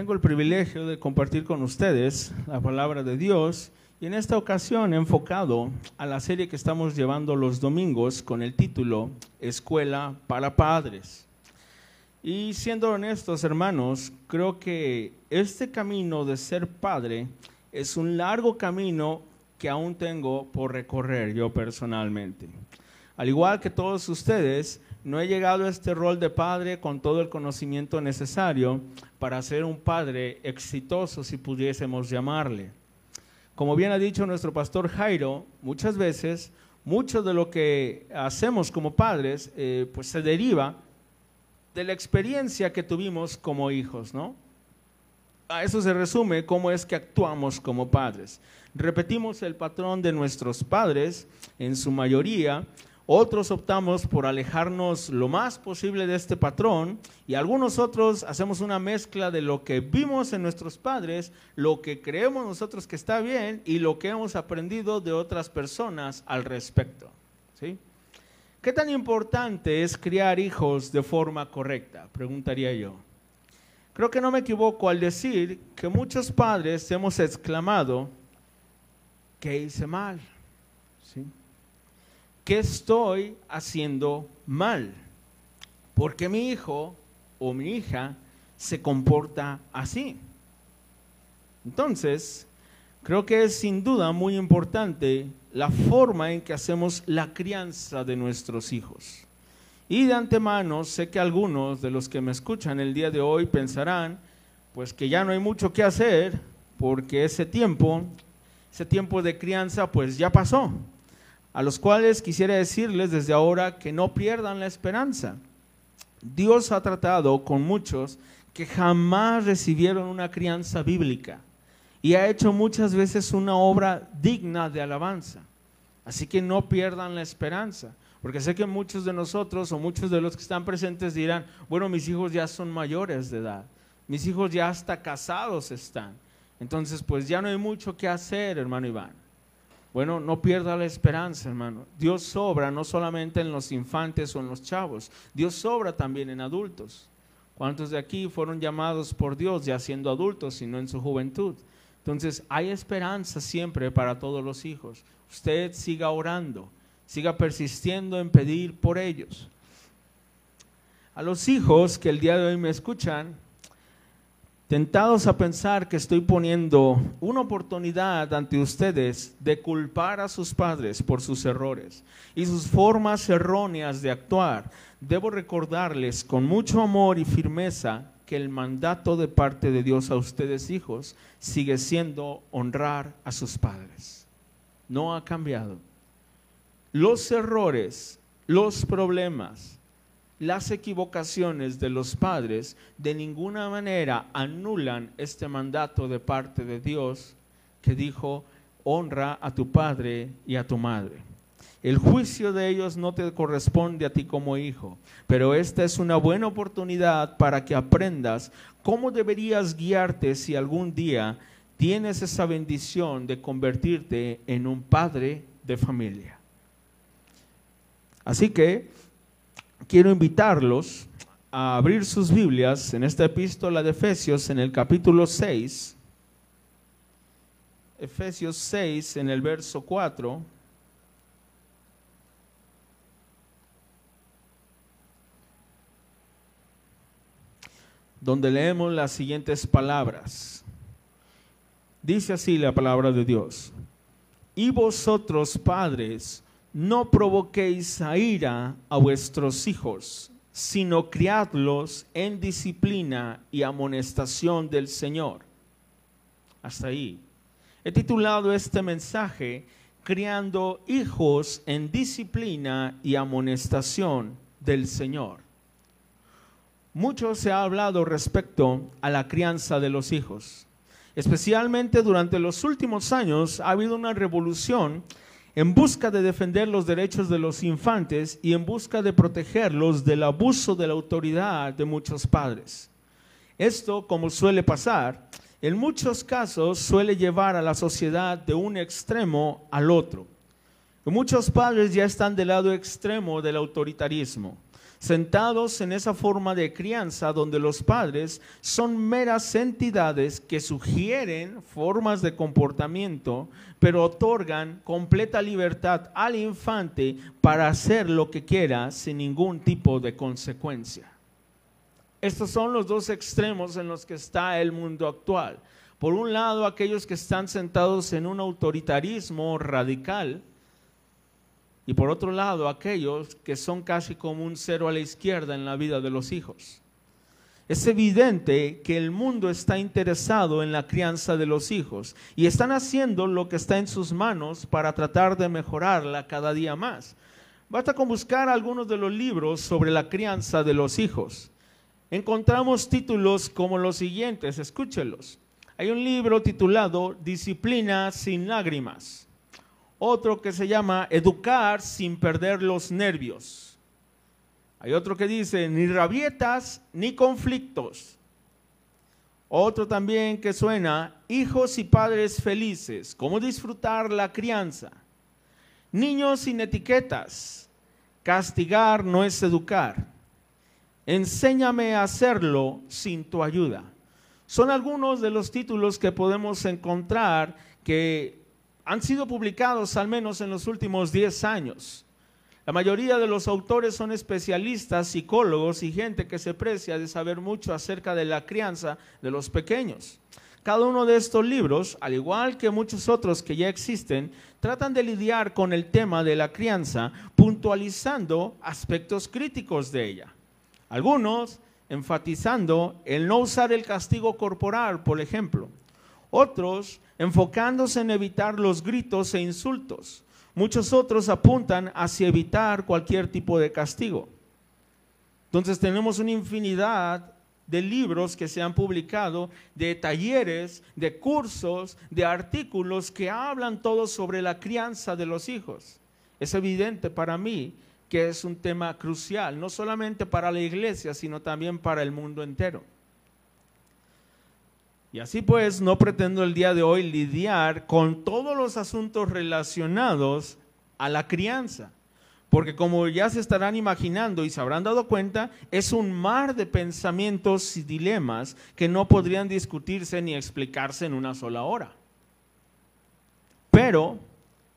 Tengo el privilegio de compartir con ustedes la palabra de Dios y en esta ocasión he enfocado a la serie que estamos llevando los domingos con el título Escuela para Padres. Y siendo honestos, hermanos, creo que este camino de ser padre es un largo camino que aún tengo por recorrer yo personalmente. Al igual que todos ustedes, no he llegado a este rol de padre con todo el conocimiento necesario para ser un padre exitoso, si pudiésemos llamarle. Como bien ha dicho nuestro pastor Jairo, muchas veces, mucho de lo que hacemos como padres, eh, pues se deriva de la experiencia que tuvimos como hijos, ¿no? A eso se resume cómo es que actuamos como padres. Repetimos el patrón de nuestros padres en su mayoría, otros optamos por alejarnos lo más posible de este patrón y algunos otros hacemos una mezcla de lo que vimos en nuestros padres, lo que creemos nosotros que está bien y lo que hemos aprendido de otras personas al respecto. ¿Qué tan importante es criar hijos de forma correcta? Preguntaría yo. Creo que no me equivoco al decir que muchos padres hemos exclamado que hice mal. ¿Sí? ¿Qué estoy haciendo mal? Porque mi hijo o mi hija se comporta así. Entonces, creo que es sin duda muy importante la forma en que hacemos la crianza de nuestros hijos. Y de antemano sé que algunos de los que me escuchan el día de hoy pensarán, pues que ya no hay mucho que hacer, porque ese tiempo, ese tiempo de crianza, pues ya pasó a los cuales quisiera decirles desde ahora que no pierdan la esperanza. Dios ha tratado con muchos que jamás recibieron una crianza bíblica y ha hecho muchas veces una obra digna de alabanza. Así que no pierdan la esperanza, porque sé que muchos de nosotros o muchos de los que están presentes dirán, bueno, mis hijos ya son mayores de edad, mis hijos ya hasta casados están. Entonces, pues ya no hay mucho que hacer, hermano Iván. Bueno, no pierda la esperanza, hermano. Dios sobra no solamente en los infantes o en los chavos, Dios sobra también en adultos. ¿Cuántos de aquí fueron llamados por Dios ya siendo adultos y no en su juventud? Entonces, hay esperanza siempre para todos los hijos. Usted siga orando, siga persistiendo en pedir por ellos. A los hijos que el día de hoy me escuchan, tentados a pensar que estoy poniendo una oportunidad ante ustedes de culpar a sus padres por sus errores y sus formas erróneas de actuar, debo recordarles con mucho amor y firmeza que el mandato de parte de Dios a ustedes hijos sigue siendo honrar a sus padres. No ha cambiado. Los errores, los problemas, las equivocaciones de los padres de ninguna manera anulan este mandato de parte de Dios que dijo, honra a tu padre y a tu madre. El juicio de ellos no te corresponde a ti como hijo, pero esta es una buena oportunidad para que aprendas cómo deberías guiarte si algún día tienes esa bendición de convertirte en un padre de familia. Así que quiero invitarlos a abrir sus Biblias en esta epístola de Efesios en el capítulo 6. Efesios 6 en el verso 4. donde leemos las siguientes palabras. Dice así la palabra de Dios. Y vosotros, padres, no provoquéis a ira a vuestros hijos, sino criadlos en disciplina y amonestación del Señor. Hasta ahí. He titulado este mensaje Criando hijos en disciplina y amonestación del Señor. Mucho se ha hablado respecto a la crianza de los hijos. Especialmente durante los últimos años ha habido una revolución en busca de defender los derechos de los infantes y en busca de protegerlos del abuso de la autoridad de muchos padres. Esto, como suele pasar, en muchos casos suele llevar a la sociedad de un extremo al otro. Muchos padres ya están del lado extremo del autoritarismo. Sentados en esa forma de crianza donde los padres son meras entidades que sugieren formas de comportamiento, pero otorgan completa libertad al infante para hacer lo que quiera sin ningún tipo de consecuencia. Estos son los dos extremos en los que está el mundo actual. Por un lado, aquellos que están sentados en un autoritarismo radical, y por otro lado aquellos que son casi como un cero a la izquierda en la vida de los hijos. Es evidente que el mundo está interesado en la crianza de los hijos y están haciendo lo que está en sus manos para tratar de mejorarla cada día más. Basta con buscar algunos de los libros sobre la crianza de los hijos. Encontramos títulos como los siguientes, escúchelos. Hay un libro titulado Disciplina sin lágrimas otro que se llama educar sin perder los nervios. Hay otro que dice ni rabietas ni conflictos. Otro también que suena hijos y padres felices, cómo disfrutar la crianza. Niños sin etiquetas, castigar no es educar. Enséñame a hacerlo sin tu ayuda. Son algunos de los títulos que podemos encontrar que han sido publicados al menos en los últimos 10 años. La mayoría de los autores son especialistas, psicólogos y gente que se precia de saber mucho acerca de la crianza de los pequeños. Cada uno de estos libros, al igual que muchos otros que ya existen, tratan de lidiar con el tema de la crianza, puntualizando aspectos críticos de ella. Algunos enfatizando el no usar el castigo corporal, por ejemplo. Otros enfocándose en evitar los gritos e insultos. Muchos otros apuntan hacia evitar cualquier tipo de castigo. Entonces tenemos una infinidad de libros que se han publicado, de talleres, de cursos, de artículos que hablan todos sobre la crianza de los hijos. Es evidente para mí que es un tema crucial, no solamente para la iglesia, sino también para el mundo entero. Y así pues, no pretendo el día de hoy lidiar con todos los asuntos relacionados a la crianza, porque como ya se estarán imaginando y se habrán dado cuenta, es un mar de pensamientos y dilemas que no podrían discutirse ni explicarse en una sola hora. Pero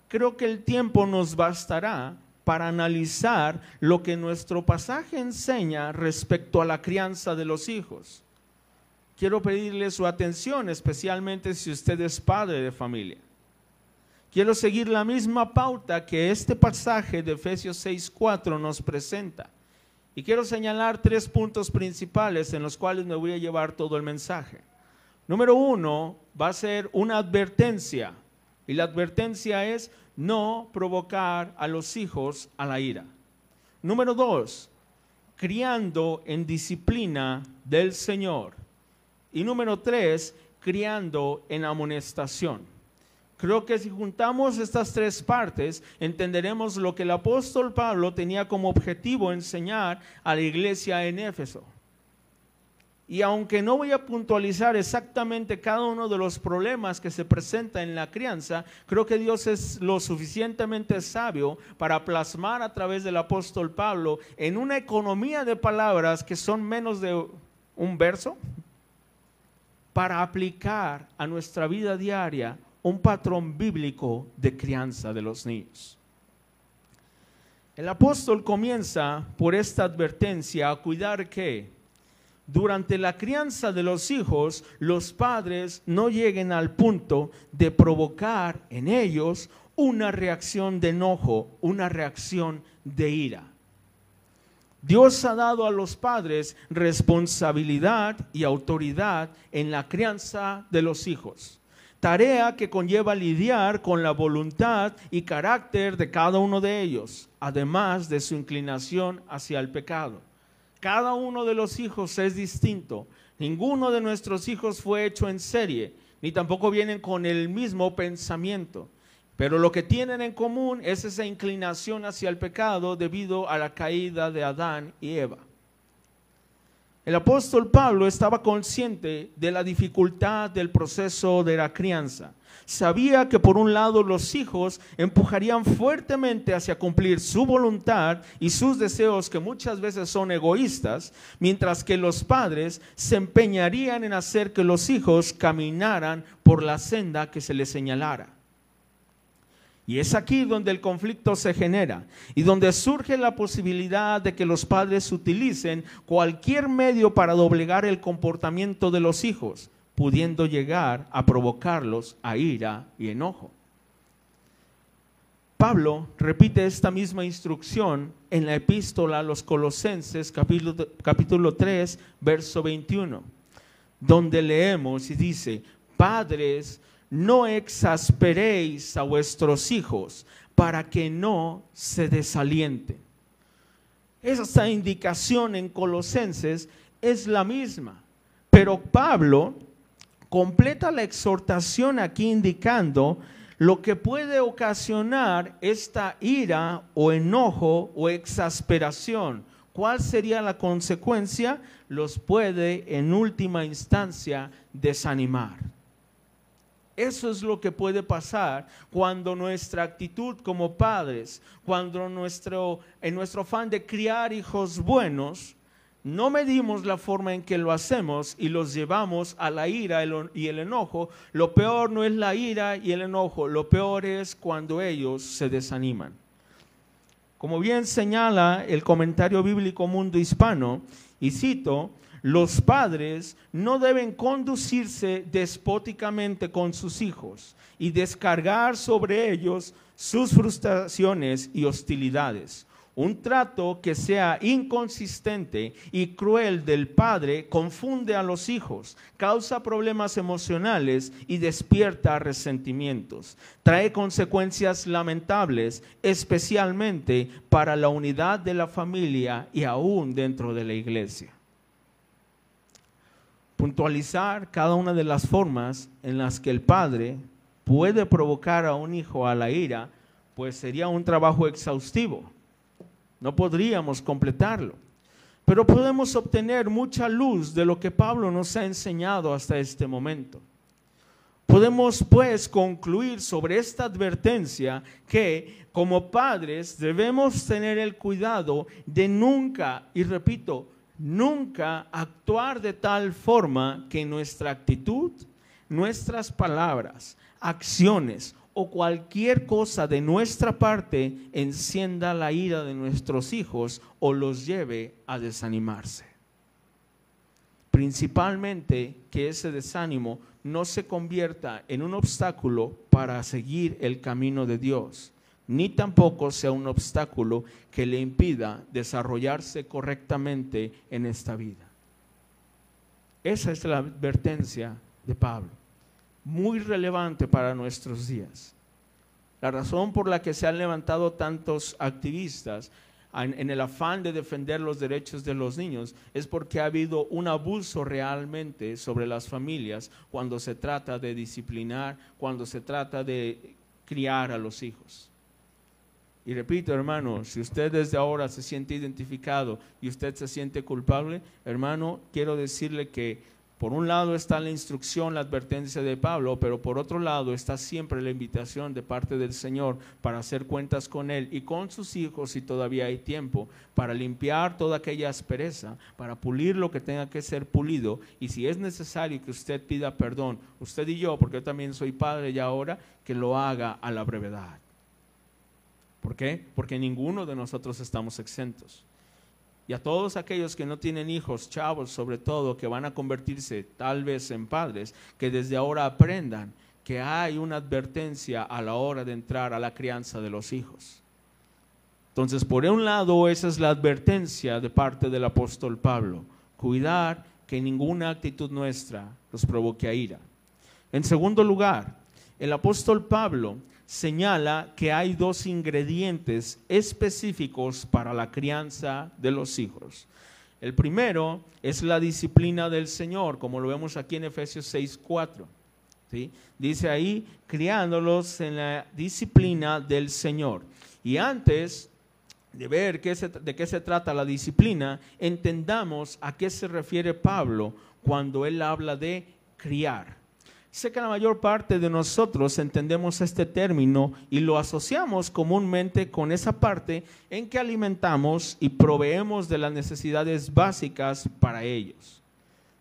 creo que el tiempo nos bastará para analizar lo que nuestro pasaje enseña respecto a la crianza de los hijos quiero pedirle su atención, especialmente si usted es padre de familia. Quiero seguir la misma pauta que este pasaje de Efesios 6.4 nos presenta. Y quiero señalar tres puntos principales en los cuales me voy a llevar todo el mensaje. Número uno va a ser una advertencia. Y la advertencia es no provocar a los hijos a la ira. Número dos, criando en disciplina del Señor. Y número tres, criando en amonestación. Creo que si juntamos estas tres partes, entenderemos lo que el apóstol Pablo tenía como objetivo enseñar a la iglesia en Éfeso. Y aunque no voy a puntualizar exactamente cada uno de los problemas que se presenta en la crianza, creo que Dios es lo suficientemente sabio para plasmar a través del apóstol Pablo en una economía de palabras que son menos de un verso, para aplicar a nuestra vida diaria un patrón bíblico de crianza de los niños. El apóstol comienza por esta advertencia a cuidar que durante la crianza de los hijos los padres no lleguen al punto de provocar en ellos una reacción de enojo, una reacción de ira. Dios ha dado a los padres responsabilidad y autoridad en la crianza de los hijos, tarea que conlleva lidiar con la voluntad y carácter de cada uno de ellos, además de su inclinación hacia el pecado. Cada uno de los hijos es distinto. Ninguno de nuestros hijos fue hecho en serie, ni tampoco vienen con el mismo pensamiento. Pero lo que tienen en común es esa inclinación hacia el pecado debido a la caída de Adán y Eva. El apóstol Pablo estaba consciente de la dificultad del proceso de la crianza. Sabía que por un lado los hijos empujarían fuertemente hacia cumplir su voluntad y sus deseos que muchas veces son egoístas, mientras que los padres se empeñarían en hacer que los hijos caminaran por la senda que se les señalara. Y es aquí donde el conflicto se genera y donde surge la posibilidad de que los padres utilicen cualquier medio para doblegar el comportamiento de los hijos, pudiendo llegar a provocarlos a ira y enojo. Pablo repite esta misma instrucción en la epístola a los Colosenses capítulo, capítulo 3, verso 21, donde leemos y dice, Padres, no exasperéis a vuestros hijos para que no se desalienten. Esa indicación en Colosenses es la misma, pero Pablo completa la exhortación aquí indicando lo que puede ocasionar esta ira o enojo o exasperación. ¿Cuál sería la consecuencia? Los puede en última instancia desanimar. Eso es lo que puede pasar cuando nuestra actitud como padres, cuando nuestro, en nuestro afán de criar hijos buenos, no medimos la forma en que lo hacemos y los llevamos a la ira y el enojo. Lo peor no es la ira y el enojo, lo peor es cuando ellos se desaniman. Como bien señala el comentario bíblico Mundo Hispano, y cito, los padres no deben conducirse despóticamente con sus hijos y descargar sobre ellos sus frustraciones y hostilidades. Un trato que sea inconsistente y cruel del padre confunde a los hijos, causa problemas emocionales y despierta resentimientos. Trae consecuencias lamentables, especialmente para la unidad de la familia y aún dentro de la iglesia puntualizar cada una de las formas en las que el padre puede provocar a un hijo a la ira, pues sería un trabajo exhaustivo. No podríamos completarlo. Pero podemos obtener mucha luz de lo que Pablo nos ha enseñado hasta este momento. Podemos pues concluir sobre esta advertencia que como padres debemos tener el cuidado de nunca, y repito, nunca actuar de tal forma que nuestra actitud, nuestras palabras, acciones o cualquier cosa de nuestra parte encienda la ira de nuestros hijos o los lleve a desanimarse. Principalmente que ese desánimo no se convierta en un obstáculo para seguir el camino de Dios ni tampoco sea un obstáculo que le impida desarrollarse correctamente en esta vida. Esa es la advertencia de Pablo, muy relevante para nuestros días. La razón por la que se han levantado tantos activistas en, el afán de defender los derechos de los niños es porque ha habido un abuso realmente sobre las familias cuando se trata de disciplinar, cuando se trata de criar a los hijos. Y repito, hermano, si usted desde ahora se siente identificado y usted se siente culpable, hermano, quiero decirle que por un lado está la instrucción, la advertencia de Pablo, pero por otro lado está siempre la invitación de parte del Señor para hacer cuentas con Él y con sus hijos si todavía hay tiempo, para limpiar toda aquella aspereza, para pulir lo que tenga que ser pulido y si es necesario que usted pida perdón, usted y yo, porque yo también soy padre ya ahora, que lo haga a la brevedad. ¿Por qué? Porque ninguno de nosotros estamos exentos. Y a todos aquellos que no tienen hijos, chavos sobre todo, que van a convertirse tal vez en padres, que desde ahora aprendan que hay una advertencia a la hora de entrar a la crianza de los hijos. Entonces, por un lado, esa es la advertencia de parte del apóstol Pablo. Cuidar que ninguna actitud nuestra los provoque a ira. En segundo lugar, el apóstol Pablo señala que hay dos ingredientes específicos para la crianza de los hijos. El primero es la disciplina del Señor, como lo vemos aquí en Efesios 6:4. ¿sí? Dice ahí, criándolos en la disciplina del Señor. Y antes de ver qué de qué se trata la disciplina, entendamos a qué se refiere Pablo cuando él habla de criar. Sé que la mayor parte de nosotros entendemos este término y lo asociamos comúnmente con esa parte en que alimentamos y proveemos de las necesidades básicas para ellos.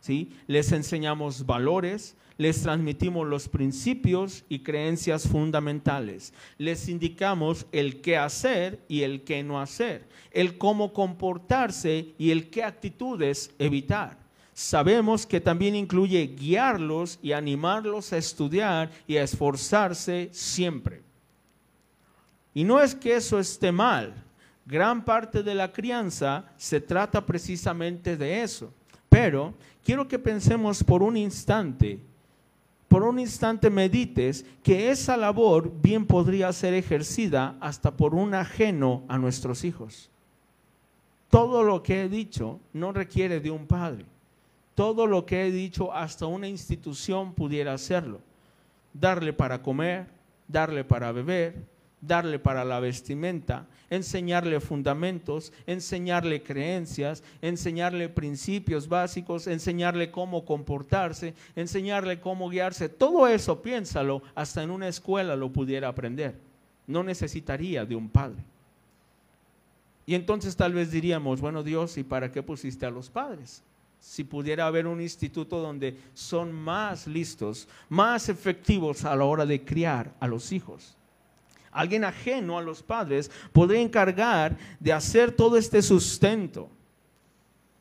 ¿Sí? Les enseñamos valores, les transmitimos los principios y creencias fundamentales, les indicamos el qué hacer y el qué no hacer, el cómo comportarse y el qué actitudes evitar sabemos que también incluye guiarlos y animarlos a estudiar y a esforzarse siempre. Y no es que eso esté mal, gran parte de la crianza se trata precisamente de eso. Pero quiero que pensemos por un instante, por un instante medites que esa labor bien podría ser ejercida hasta por un ajeno a nuestros hijos. Todo lo que he dicho no requiere de un padre todo lo que he dicho, hasta una institución pudiera hacerlo. Darle para comer, darle para beber, darle para la vestimenta, enseñarle fundamentos, enseñarle creencias, enseñarle principios básicos, enseñarle cómo comportarse, enseñarle cómo guiarse. Todo eso, piénsalo, hasta en una escuela lo pudiera aprender. No necesitaría de un padre. Y entonces tal vez diríamos, bueno Dios, ¿y para qué pusiste a los padres? Si pudiera haber un instituto donde son más listos, más efectivos a la hora de criar a los hijos. Alguien ajeno a los padres podría encargar de hacer todo este sustento.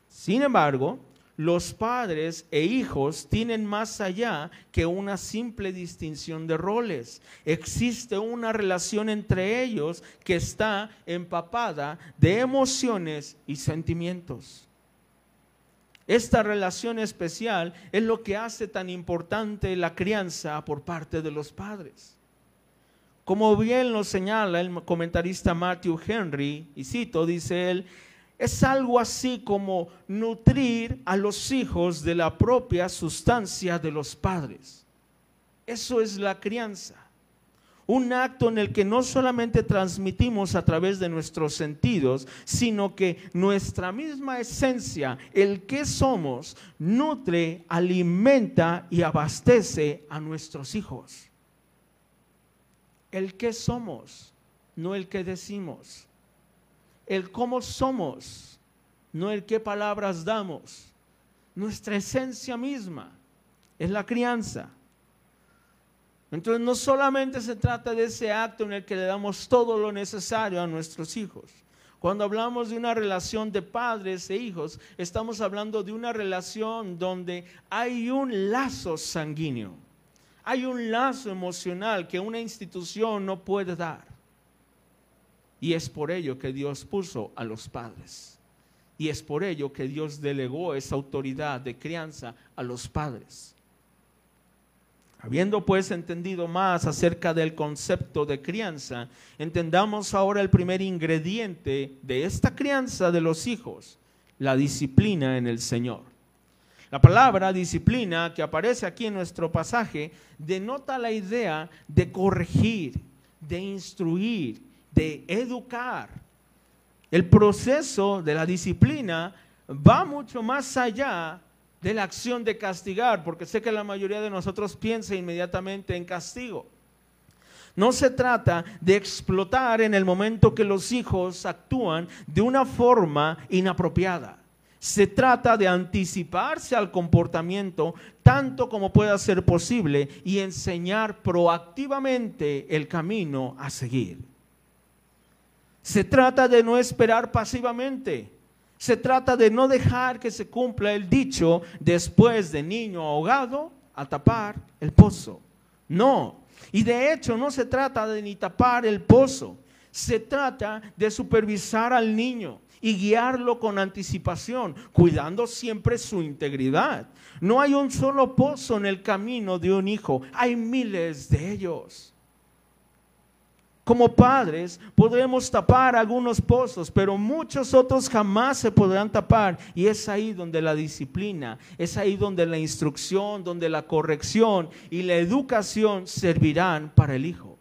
Sin embargo, los padres e hijos tienen más allá que una simple distinción de roles. Existe una relación entre ellos que está empapada de emociones y sentimientos. Esta relación especial es lo que hace tan importante la crianza por parte de los padres. Como bien lo señala el comentarista Matthew Henry, y cito, dice él, es algo así como nutrir a los hijos de la propia sustancia de los padres. Eso es la crianza un acto en el que no solamente transmitimos a través de nuestros sentidos, sino que nuestra misma esencia, el que somos, nutre, alimenta y abastece a nuestros hijos. El que somos, no el que decimos. El cómo somos, no el qué palabras damos. Nuestra esencia misma es la crianza. Entonces no solamente se trata de ese acto en el que le damos todo lo necesario a nuestros hijos. Cuando hablamos de una relación de padres e hijos, estamos hablando de una relación donde hay un lazo sanguíneo, hay un lazo emocional que una institución no puede dar. Y es por ello que Dios puso a los padres. Y es por ello que Dios delegó esa autoridad de crianza a los padres. Habiendo pues entendido más acerca del concepto de crianza, entendamos ahora el primer ingrediente de esta crianza de los hijos, la disciplina en el Señor. La palabra disciplina que aparece aquí en nuestro pasaje denota la idea de corregir, de instruir, de educar. El proceso de la disciplina va mucho más allá de la acción de castigar, porque sé que la mayoría de nosotros piensa inmediatamente en castigo. No se trata de explotar en el momento que los hijos actúan de una forma inapropiada. Se trata de anticiparse al comportamiento tanto como pueda ser posible y enseñar proactivamente el camino a seguir. Se trata de no esperar pasivamente se trata de no dejar que se cumpla el dicho después de niño ahogado a tapar el pozo. No. Y de hecho no se trata de ni tapar el pozo. Se trata de supervisar al niño y guiarlo con anticipación, cuidando siempre su integridad. No hay un solo pozo en el camino de un hijo, hay miles de ellos. Como padres podremos tapar algunos pozos, pero muchos otros jamás se podrán tapar. Y es ahí donde la disciplina, es ahí donde la instrucción, donde la corrección y la educación servirán para el hijo.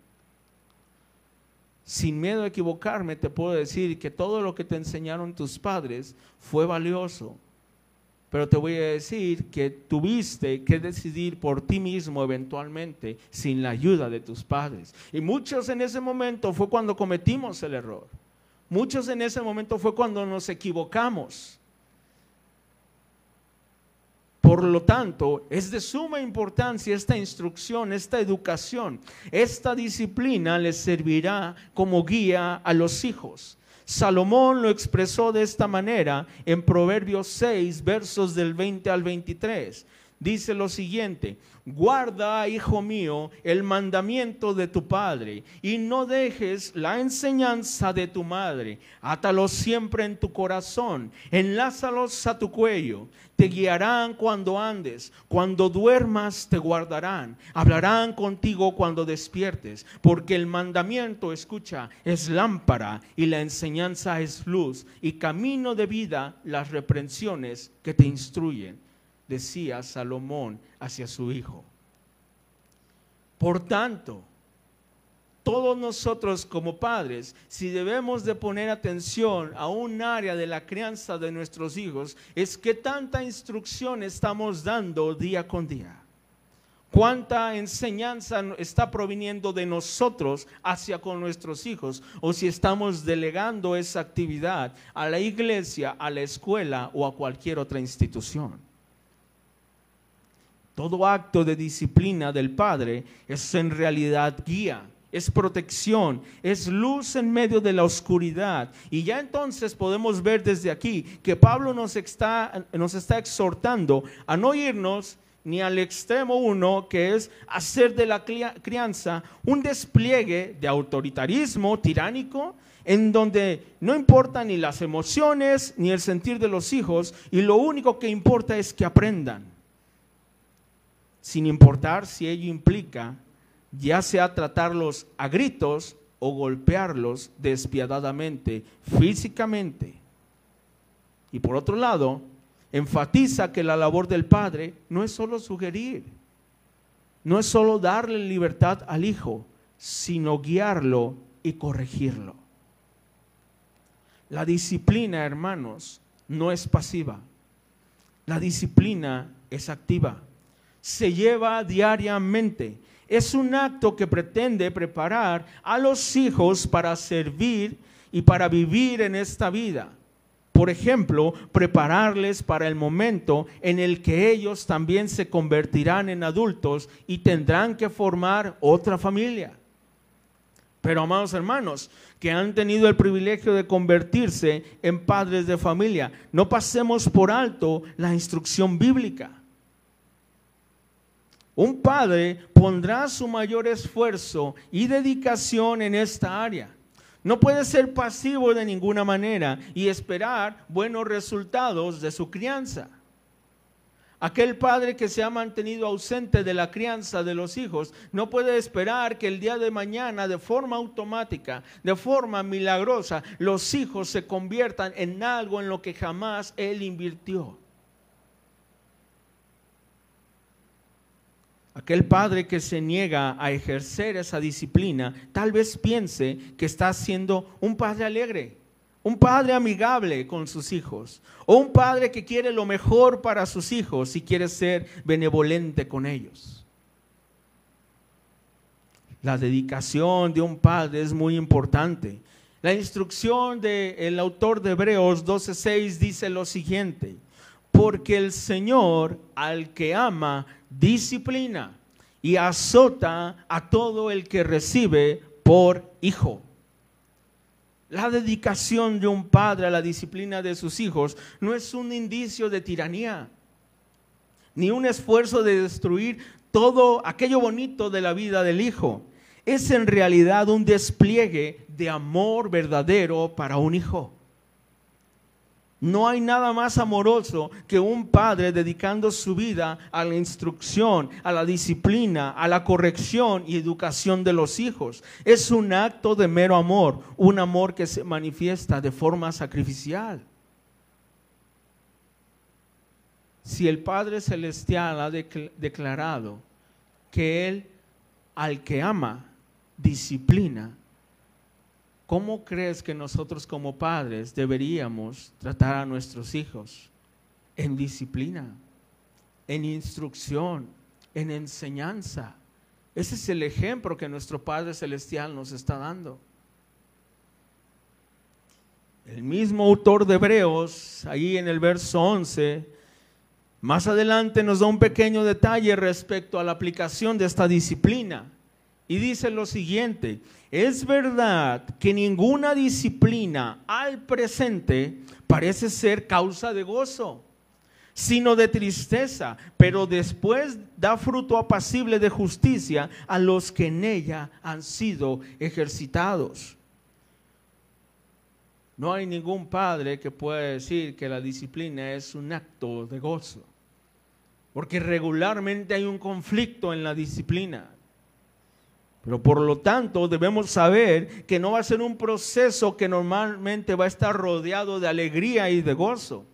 sin miedo a equivocarme, te puedo decir que todo lo que te enseñaron tus padres fue valioso. Pero te voy a decir que tuviste que decidir por ti mismo eventualmente sin la ayuda de tus padres. Y muchos en ese momento fue cuando cometimos el error. Muchos en ese momento fue cuando nos equivocamos. Por lo tanto, es de suma importancia esta instrucción, esta educación. Esta disciplina les servirá como guía a los hijos. Salomón lo expresó de esta manera en Proverbios 6, versos del 20 al 23 dice lo siguiente, guarda, hijo mío, el mandamiento de tu padre y no dejes la enseñanza de tu madre. Átalos siempre en tu corazón, enlázalos a tu cuello. Te guiarán cuando andes, cuando duermas te guardarán, hablarán contigo cuando despiertes, porque el mandamiento, escucha, es lámpara y la enseñanza es luz y camino de vida las reprensiones que te instruyen decía Salomón hacia su hijo. Por tanto, todos nosotros como padres, si debemos de poner atención a un área de la crianza de nuestros hijos, es que tanta instrucción estamos dando día con día. Cuánta enseñanza está proviniendo de nosotros hacia con nuestros hijos o si estamos delegando esa actividad a la iglesia, a la escuela o a cualquier otra institución. Todo acto de disciplina del Padre es en realidad guía, es protección, es luz en medio de la oscuridad. Y ya entonces podemos ver desde aquí que Pablo nos está, nos está exhortando a no irnos ni al extremo uno, que es hacer de la crianza un despliegue de autoritarismo tiránico, en donde no importan ni las emociones ni el sentir de los hijos, y lo único que importa es que aprendan sin importar si ello implica ya sea tratarlos a gritos o golpearlos despiadadamente, físicamente. Y por otro lado, enfatiza que la labor del padre no es solo sugerir, no es solo darle libertad al hijo, sino guiarlo y corregirlo. La disciplina, hermanos, no es pasiva. La disciplina es activa se lleva diariamente. Es un acto que pretende preparar a los hijos para servir y para vivir en esta vida. Por ejemplo, prepararles para el momento en el que ellos también se convertirán en adultos y tendrán que formar otra familia. Pero amados hermanos, que han tenido el privilegio de convertirse en padres de familia, no pasemos por alto la instrucción bíblica. Un padre pondrá su mayor esfuerzo y dedicación en esta área. No puede ser pasivo de ninguna manera y esperar buenos resultados de su crianza. Aquel padre que se ha mantenido ausente de la crianza de los hijos no puede esperar que el día de mañana de forma automática, de forma milagrosa, los hijos se conviertan en algo en lo que jamás él invirtió. Aquel padre que se niega a ejercer esa disciplina tal vez piense que está siendo un padre alegre, un padre amigable con sus hijos, o un padre que quiere lo mejor para sus hijos y quiere ser benevolente con ellos. La dedicación de un padre es muy importante. La instrucción del autor de Hebreos 12:6 dice lo siguiente: porque el Señor al que ama disciplina y azota a todo el que recibe por hijo. La dedicación de un padre a la disciplina de sus hijos no es un indicio de tiranía, ni un esfuerzo de destruir todo aquello bonito de la vida del hijo. Es en realidad un despliegue de amor verdadero para un hijo. No hay nada más amoroso que un padre dedicando su vida a la instrucción, a la disciplina, a la corrección y educación de los hijos. Es un acto de mero amor, un amor que se manifiesta de forma sacrificial. Si el Padre Celestial ha declarado que Él al que ama disciplina, ¿cómo crees que nosotros como padres deberíamos tratar a nuestros hijos? En disciplina, en instrucción, en enseñanza. Ese es el ejemplo que nuestro Padre Celestial nos está dando. El mismo autor de Hebreos, ahí en el verso 11, más adelante nos da un pequeño detalle respecto a la aplicación de esta disciplina. Y dice lo siguiente, es verdad que ninguna disciplina al presente parece ser causa de gozo, sino de tristeza, pero después da fruto apacible de justicia a los que en ella han sido ejercitados. No hay ningún padre que pueda decir que la disciplina es un acto de gozo, porque regularmente hay un conflicto en la disciplina. Pero por lo tanto debemos saber que no va a ser un proceso que normalmente va a estar rodeado de alegría y de gozo.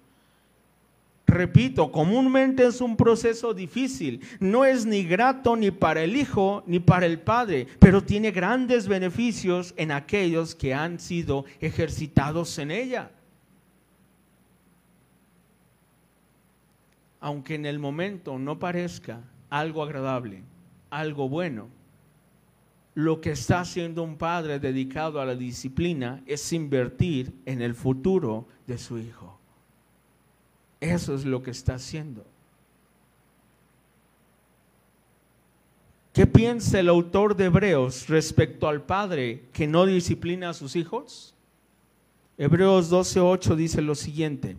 Repito, comúnmente es un proceso difícil. No es ni grato ni para el hijo ni para el padre, pero tiene grandes beneficios en aquellos que han sido ejercitados en ella. Aunque en el momento no parezca algo agradable, algo bueno, lo que está haciendo un padre dedicado a la disciplina es invertir en el futuro de su hijo. Eso es lo que está haciendo. ¿Qué piensa el autor de Hebreos respecto al padre que no disciplina a sus hijos? Hebreos 12:8 dice lo siguiente: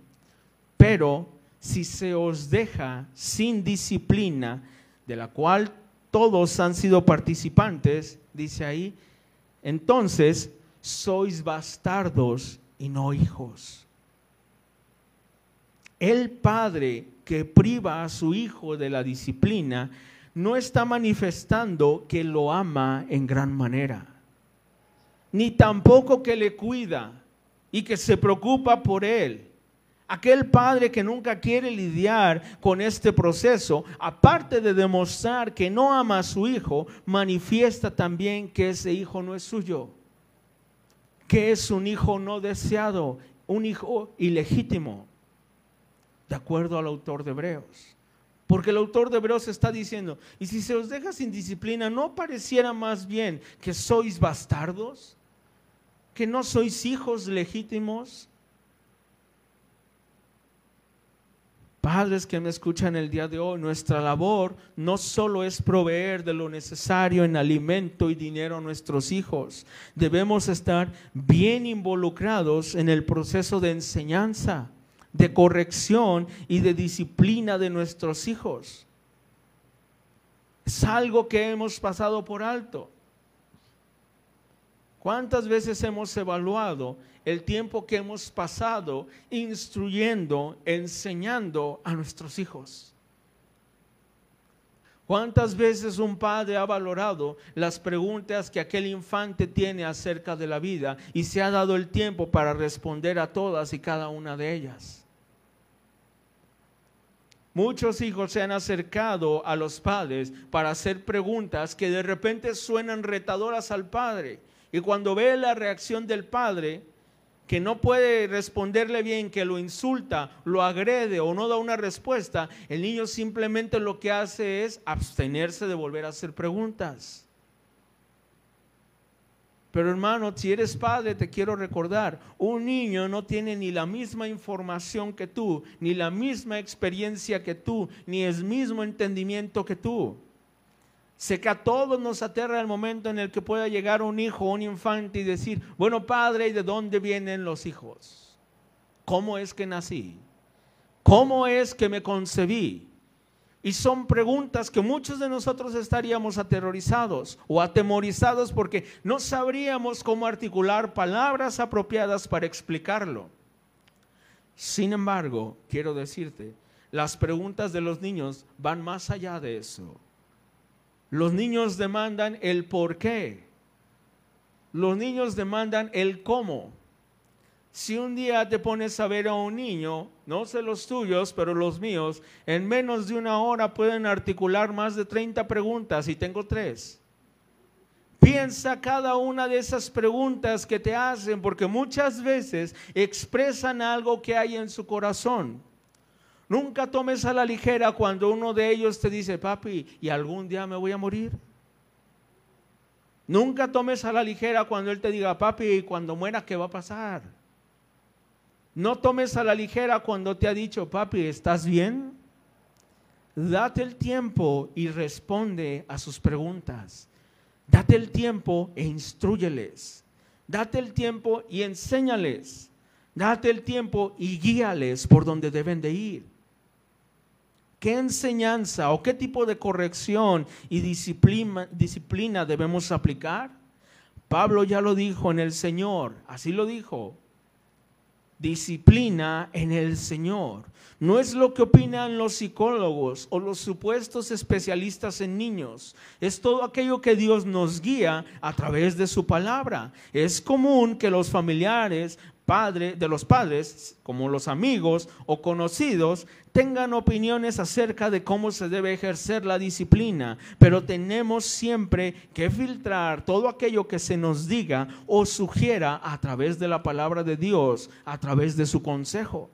Pero si se os deja sin disciplina, de la cual todos han sido participantes, dice ahí, entonces sois bastardos y no hijos. El padre que priva a su hijo de la disciplina no está manifestando que lo ama en gran manera, ni tampoco que le cuida y que se preocupa por él. Aquel padre que nunca quiere lidiar con este proceso, aparte de demostrar que no ama a su hijo, manifiesta también que ese hijo no es suyo, que es un hijo no deseado, un hijo ilegítimo, de acuerdo al autor de Hebreos. Porque el autor de Hebreos está diciendo, y si se os deja sin disciplina, ¿no pareciera más bien que sois bastardos? ¿Que no sois hijos legítimos? Padres que me escuchan el día de hoy, nuestra labor no solo es proveer de lo necesario en alimento y dinero a nuestros hijos, debemos estar bien involucrados en el proceso de enseñanza, de corrección y de disciplina de nuestros hijos. Es algo que hemos pasado por alto. ¿Cuántas veces hemos evaluado el tiempo que hemos pasado instruyendo, enseñando a nuestros hijos. ¿Cuántas veces un padre ha valorado las preguntas que aquel infante tiene acerca de la vida y se ha dado el tiempo para responder a todas y cada una de ellas? Muchos hijos se han acercado a los padres para hacer preguntas que de repente suenan retadoras al padre. Y cuando ve la reacción del padre, que no puede responderle bien, que lo insulta, lo agrede o no da una respuesta, el niño simplemente lo que hace es abstenerse de volver a hacer preguntas. Pero hermano, si eres padre, te quiero recordar, un niño no tiene ni la misma información que tú, ni la misma experiencia que tú, ni el mismo entendimiento que tú. Sé que a todos nos aterra el momento en el que pueda llegar un hijo, un infante y decir, bueno padre, ¿y de dónde vienen los hijos? ¿Cómo es que nací? ¿Cómo es que me concebí? Y son preguntas que muchos de nosotros estaríamos aterrorizados o atemorizados porque no sabríamos cómo articular palabras apropiadas para explicarlo. Sin embargo, quiero decirte, las preguntas de los niños van más allá de eso. Los niños demandan el por qué. Los niños demandan el cómo. Si un día te pones a ver a un niño, no sé los tuyos, pero los míos, en menos de una hora pueden articular más de 30 preguntas y tengo tres. Piensa cada una de esas preguntas que te hacen porque muchas veces expresan algo que hay en su corazón. Nunca tomes a la ligera cuando uno de ellos te dice, papi, ¿y algún día me voy a morir? Nunca tomes a la ligera cuando él te diga, papi, cuando muera, ¿qué va a pasar? No tomes a la ligera cuando te ha dicho, papi, ¿estás bien? Date el tiempo y responde a sus preguntas. Date el tiempo e instruyeles. Date el tiempo y enséñales. Date el tiempo y guíales por donde deben de ir. ¿Qué enseñanza o qué tipo de corrección y disciplina, debemos aplicar? Pablo ya lo dijo en el Señor, así lo dijo. Disciplina en el Señor. No es lo que opinan los psicólogos o los supuestos especialistas en niños. Es todo aquello que Dios nos guía a través de su palabra. Es común que los familiares padre, de los padres, como los amigos o conocidos, tengan opiniones acerca de cómo se debe ejercer la disciplina, pero tenemos siempre que filtrar todo aquello que se nos diga o sugiera a través de la palabra de Dios, a través de su consejo.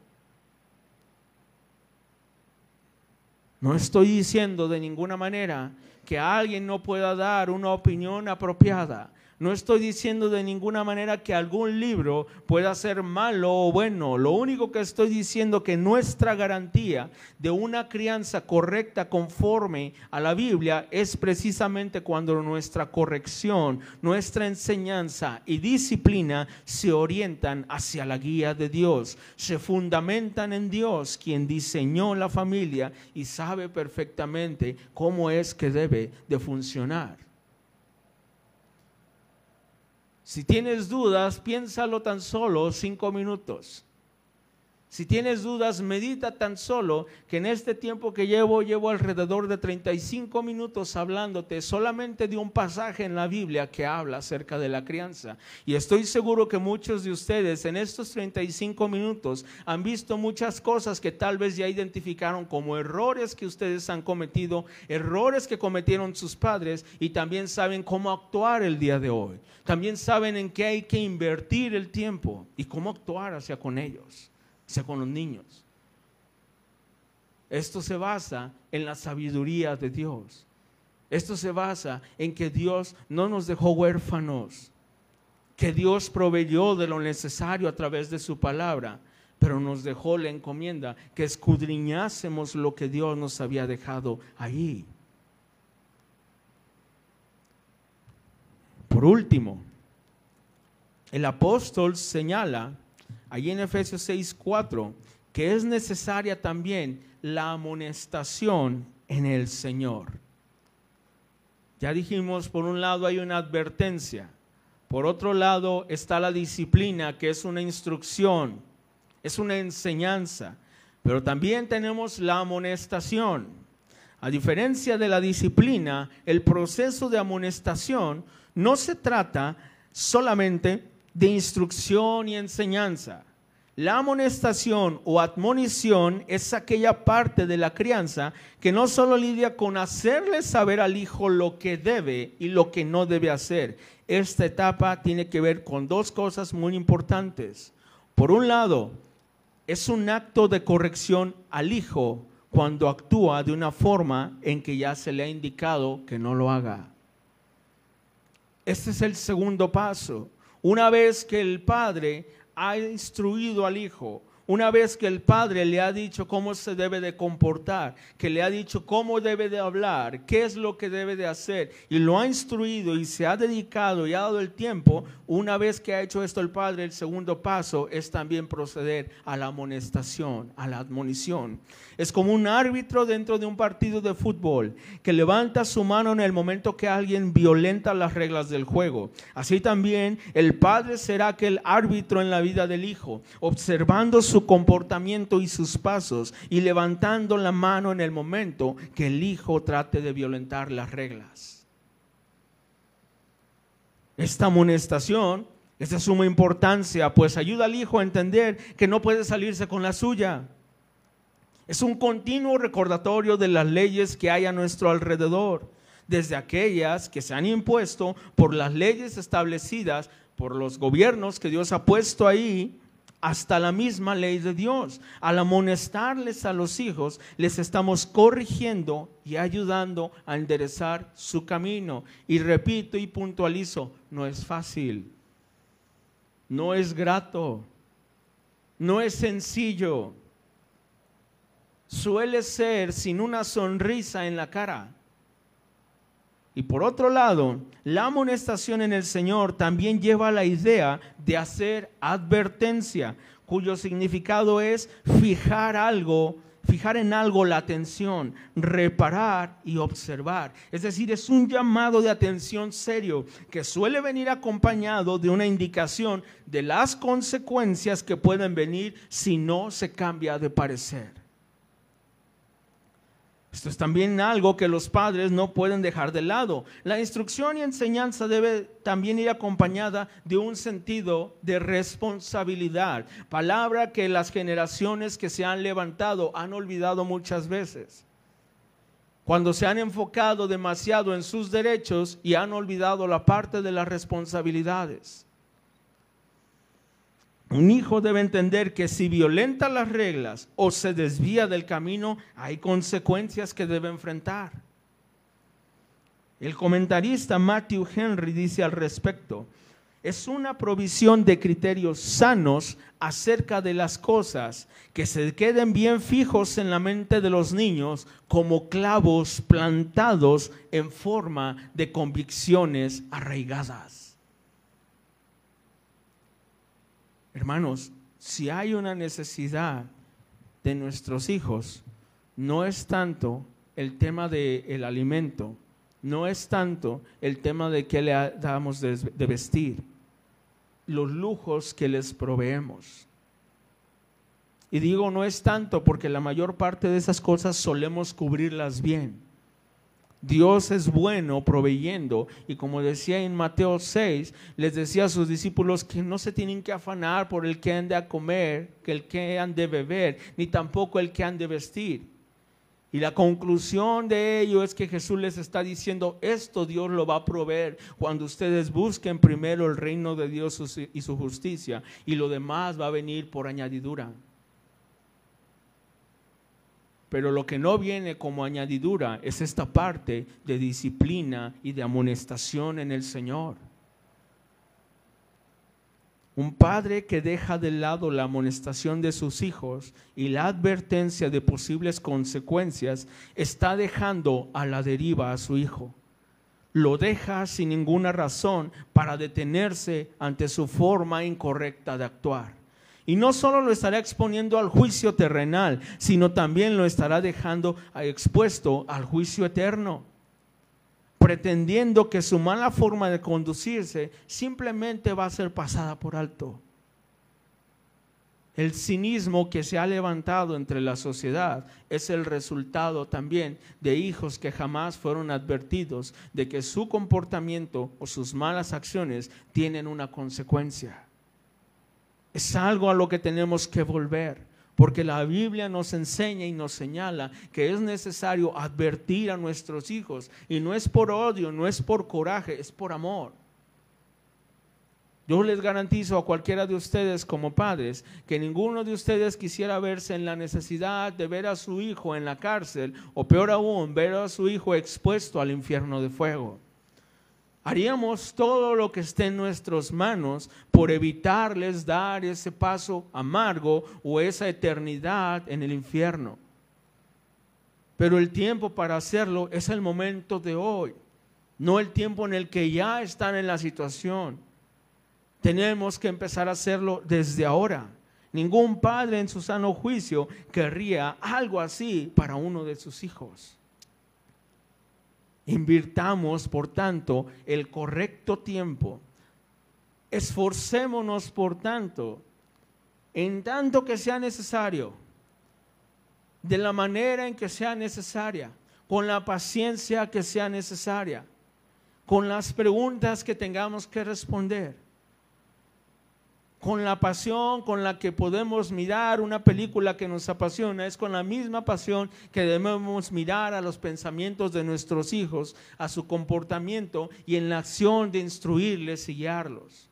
No estoy diciendo de ninguna manera que alguien no pueda dar una opinión apropiada. No estoy diciendo de ninguna manera que algún libro pueda ser malo o bueno. Lo único que estoy diciendo que nuestra garantía de una crianza correcta conforme a la Biblia es precisamente cuando nuestra corrección, nuestra enseñanza y disciplina se orientan hacia la guía de Dios, se fundamentan en Dios, quien diseñó la familia y sabe perfectamente cómo es que debe de funcionar. Si tienes dudas, piénsalo tan solo cinco minutos. Si tienes dudas, medita tan solo que en este tiempo que llevo, llevo alrededor de 35 minutos hablándote solamente de un pasaje en la Biblia que habla acerca de la crianza. Y estoy seguro que muchos de ustedes en estos 35 minutos han visto muchas cosas que tal vez ya identificaron como errores que ustedes han cometido, errores que cometieron sus padres y también saben cómo actuar el día de hoy. También saben en qué hay que invertir el tiempo y cómo actuar hacia con ellos sea con los niños. Esto se basa en la sabiduría de Dios. Esto se basa en que Dios no nos dejó huérfanos, que Dios proveyó de lo necesario a través de su palabra, pero nos dejó la encomienda que escudriñásemos lo que Dios nos había dejado ahí. Por último, el apóstol señala allí en Efesios 6, 4, que es necesaria también la amonestación en el Señor. Ya dijimos, por un lado hay una advertencia, por otro lado está la disciplina, que es una instrucción, es una enseñanza, pero también tenemos la amonestación. A diferencia de la disciplina, el proceso de amonestación no se trata solamente de instrucción y enseñanza. La amonestación o admonición es aquella parte de la crianza que no solo lidia con hacerle saber al hijo lo que debe y lo que no debe hacer. Esta etapa tiene que ver con dos cosas muy importantes. Por un lado, es un acto de corrección al hijo cuando actúa de una forma en que ya se le ha indicado que no lo haga. Este es el segundo paso. Una vez que el padre ha instruido al hijo una vez que el padre le ha dicho cómo se debe de comportar, que le ha dicho cómo debe de hablar, qué es lo que debe de hacer, y lo ha instruido y se ha dedicado y ha dado el tiempo, una vez que ha hecho esto el padre, el segundo paso es también proceder a la amonestación, a la admonición. Es como un árbitro dentro de un partido de fútbol que levanta su mano en el momento que alguien violenta las reglas del juego. Así también el padre será aquel árbitro en la vida del hijo, observando su comportamiento y sus pasos y levantando la mano en el momento que el hijo trate de violentar las reglas. Esta amonestación es de suma importancia, pues ayuda al hijo a entender que no puede salirse con la suya. Es un continuo recordatorio de las leyes que hay a nuestro alrededor desde aquellas que se han impuesto por las leyes establecidas por los gobiernos que Dios ha puesto ahí, hasta la misma ley de Dios. Al amonestarles a los hijos, les estamos corrigiendo y ayudando a enderezar su camino. Y repito y puntualizo, no es fácil, no es grato, no es sencillo. Suele ser sin una sonrisa en la cara. Y por otro lado, la amonestación en el Señor también lleva la idea de hacer advertencia, cuyo significado es fijar algo, fijar en algo la atención, reparar y observar. Es decir, es un llamado de atención serio que suele venir acompañado de una indicación de las consecuencias que pueden venir si no se cambia de parecer. Esto es también algo que los padres no pueden dejar de lado. La instrucción y enseñanza debe también ir acompañada de un sentido de responsabilidad, palabra que las generaciones que se han levantado han olvidado muchas veces. Cuando se han enfocado demasiado en sus derechos y han olvidado la parte de las responsabilidades. Un hijo debe entender que si violenta las reglas o se desvía del camino, hay consecuencias que debe enfrentar. El comentarista Matthew Henry dice al respecto, es una provisión de criterios sanos acerca de las cosas que se queden bien fijos en la mente de los niños como clavos plantados en forma de convicciones arraigadas. Hermanos, si hay una necesidad de nuestros hijos, no es tanto el tema del alimento, no es tanto el tema de qué le damos de, de vestir, los lujos que les proveemos. Y digo no es tanto porque la mayor parte de esas cosas solemos cubrirlas bien. Dios es bueno proveyendo. Y como decía en Mateo 6, les decía a sus discípulos que no se tienen que afanar por el que han de comer, que el que han de beber, ni tampoco el que han de vestir. Y la conclusión de ello es que Jesús les está diciendo, esto Dios lo va a proveer cuando ustedes busquen primero el reino de Dios y su justicia, y lo demás va a venir por añadidura. Pero lo que no viene como añadidura es esta parte de disciplina y de amonestación en el Señor. Un padre que deja de lado la amonestación de sus hijos y la advertencia de posibles consecuencias está dejando a la deriva a su hijo. Lo deja sin ninguna razón para detenerse ante su forma incorrecta de actuar. Y no solo lo estará exponiendo al juicio terrenal, sino también lo estará dejando expuesto al juicio eterno, pretendiendo que su mala forma de conducirse simplemente va a ser pasada por alto. El cinismo que se ha levantado entre la sociedad es el resultado también de hijos que jamás fueron advertidos de que su comportamiento o sus malas acciones tienen una consecuencia. Es algo a lo que tenemos que volver, porque la Biblia nos enseña y nos señala que es necesario advertir a nuestros hijos, y no es por odio, no es por coraje, es por amor. Yo les garantizo a cualquiera de ustedes como padres que ninguno de ustedes quisiera verse en la necesidad de ver a su hijo en la cárcel o peor aún, ver a su hijo expuesto al infierno de fuego. Haríamos todo lo que esté en nuestras manos por evitarles dar ese paso amargo o esa eternidad en el infierno. Pero el tiempo para hacerlo es el momento de hoy, no el tiempo en el que ya están en la situación. Tenemos que empezar a hacerlo desde ahora. Ningún padre en su sano juicio querría algo así para uno de sus hijos. Invirtamos, por tanto, el correcto tiempo. Esforcémonos, por tanto, en tanto que sea necesario, de la manera en que sea necesaria, con la paciencia que sea necesaria, con las preguntas que tengamos que responder, con la pasión con la que podemos mirar una película que nos apasiona, es con la misma pasión que debemos mirar a los pensamientos de nuestros hijos, a su comportamiento y en la acción de instruirles y guiarlos.